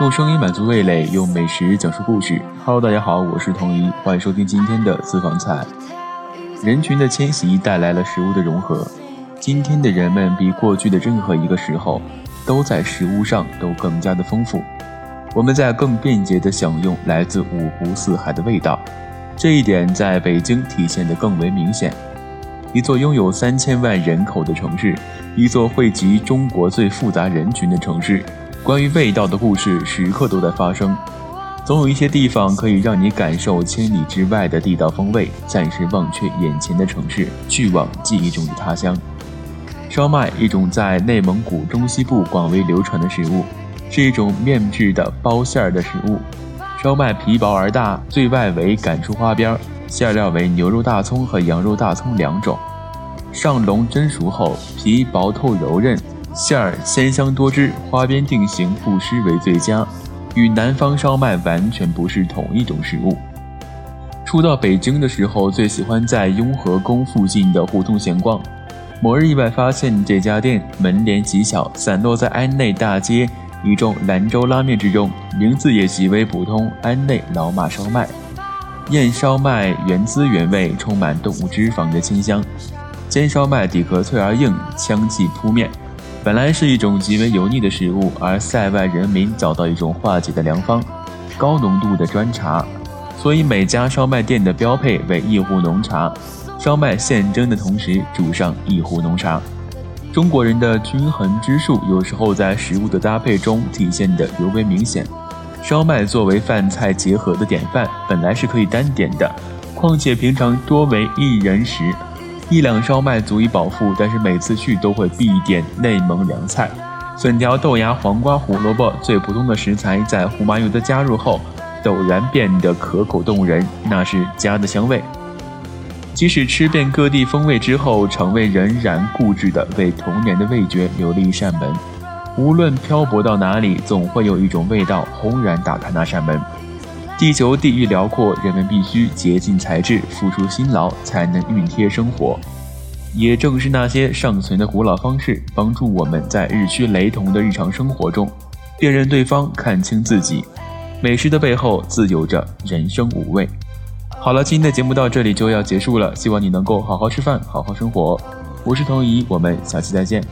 用声音满足味蕾，用美食讲述故事。Hello，大家好，我是童怡，欢迎收听今天的私房菜。人群的迁徙带来了食物的融合，今天的人们比过去的任何一个时候，都在食物上都更加的丰富。我们在更便捷地享用来自五湖四海的味道，这一点在北京体现得更为明显。一座拥有三千万人口的城市，一座汇集中国最复杂人群的城市。关于味道的故事时刻都在发生，总有一些地方可以让你感受千里之外的地道风味，暂时忘却眼前的城市，去往记忆中的他乡。烧麦，一种在内蒙古中西部广为流传的食物，是一种面制的包馅儿的食物。烧麦皮薄而大，最外围擀出花边儿，馅料为牛肉大葱和羊肉大葱两种。上笼蒸熟后，皮薄透柔韧。馅儿鲜香多汁，花边定型不失为最佳，与南方烧麦完全不是同一种食物。初到北京的时候，最喜欢在雍和宫附近的胡同闲逛。某日意外发现这家店门帘极小，散落在安内大街一众兰州拉面之中，名字也极为普通——安内老马烧麦。燕烧麦原汁原味，充满动物脂肪的清香；煎烧麦底壳脆而硬，香气扑面。本来是一种极为油腻的食物，而塞外人民找到一种化解的良方——高浓度的砖茶。所以每家烧麦店的标配为一壶浓茶，烧麦现蒸的同时煮上一壶浓茶。中国人的均衡之术，有时候在食物的搭配中体现得尤为明显。烧麦作为饭菜结合的典范，本来是可以单点的，况且平常多为一人食。一两烧麦足以饱腹，但是每次去都会必点内蒙凉菜，笋条、豆芽、黄瓜、胡萝卜，最普通的食材，在胡麻油的加入后，陡然变得可口动人，那是家的香味。即使吃遍各地风味之后，肠胃仍然固执地为童年的味觉留了一扇门。无论漂泊到哪里，总会有一种味道轰然打开那扇门。地球地域辽阔，人们必须竭尽才智，付出辛劳，才能熨贴生活。也正是那些尚存的古老方式，帮助我们在日趋雷同的日常生活中，辨认对方，看清自己。美食的背后，自有着人生五味。好了，今天的节目到这里就要结束了，希望你能够好好吃饭，好好生活。我是童怡，我们下期再见。